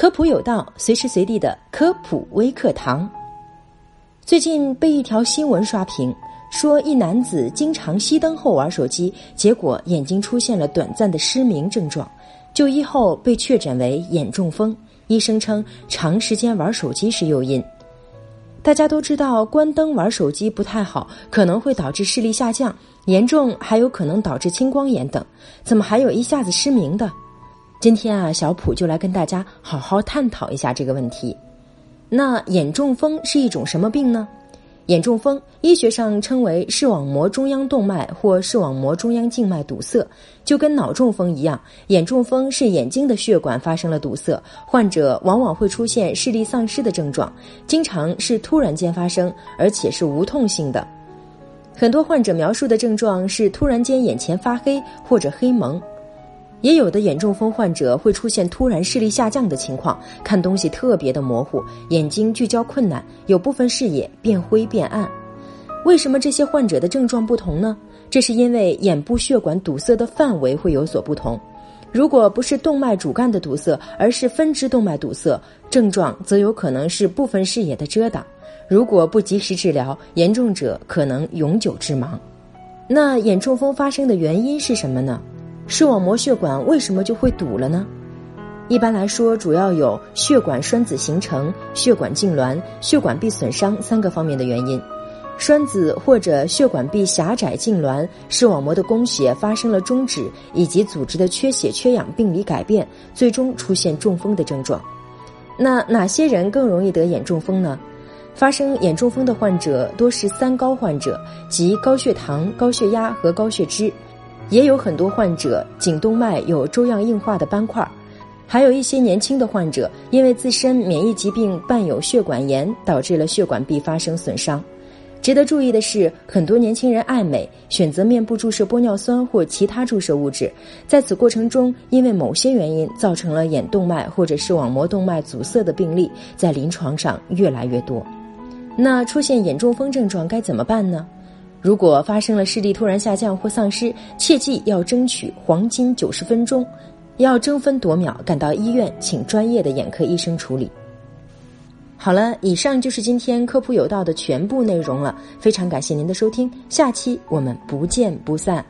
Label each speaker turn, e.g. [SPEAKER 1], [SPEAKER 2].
[SPEAKER 1] 科普有道，随时随地的科普微课堂。最近被一条新闻刷屏，说一男子经常熄灯后玩手机，结果眼睛出现了短暂的失明症状，就医后被确诊为眼中风。医生称，长时间玩手机是诱因。大家都知道，关灯玩手机不太好，可能会导致视力下降，严重还有可能导致青光眼等。怎么还有一下子失明的？今天啊，小普就来跟大家好好探讨一下这个问题。那眼中风是一种什么病呢？眼中风医学上称为视网膜中央动脉或视网膜中央静脉堵塞，就跟脑中风一样，眼中风是眼睛的血管发生了堵塞，患者往往会出现视力丧失的症状，经常是突然间发生，而且是无痛性的。很多患者描述的症状是突然间眼前发黑或者黑蒙。也有的眼中风患者会出现突然视力下降的情况，看东西特别的模糊，眼睛聚焦困难，有部分视野变灰变暗。为什么这些患者的症状不同呢？这是因为眼部血管堵塞的范围会有所不同。如果不是动脉主干的堵塞，而是分支动脉堵塞，症状则有可能是部分视野的遮挡。如果不及时治疗，严重者可能永久致盲。那眼中风发生的原因是什么呢？视网膜血管为什么就会堵了呢？一般来说，主要有血管栓子形成、血管痉挛、血管壁损伤三个方面的原因。栓子或者血管壁狭窄痉挛，视网膜的供血发生了终止，以及组织的缺血缺氧病理改变，最终出现中风的症状。那哪些人更容易得眼中风呢？发生眼中风的患者多是三高患者，即高血糖、高血压和高血脂。也有很多患者颈动脉有粥样硬化的斑块，还有一些年轻的患者因为自身免疫疾病伴有血管炎，导致了血管壁发生损伤。值得注意的是，很多年轻人爱美，选择面部注射玻尿酸或其他注射物质，在此过程中，因为某些原因造成了眼动脉或者视网膜动脉阻塞的病例，在临床上越来越多。那出现眼中风症状该怎么办呢？如果发生了视力突然下降或丧失，切记要争取黄金九十分钟，要争分夺秒赶到医院，请专业的眼科医生处理。好了，以上就是今天科普有道的全部内容了，非常感谢您的收听，下期我们不见不散。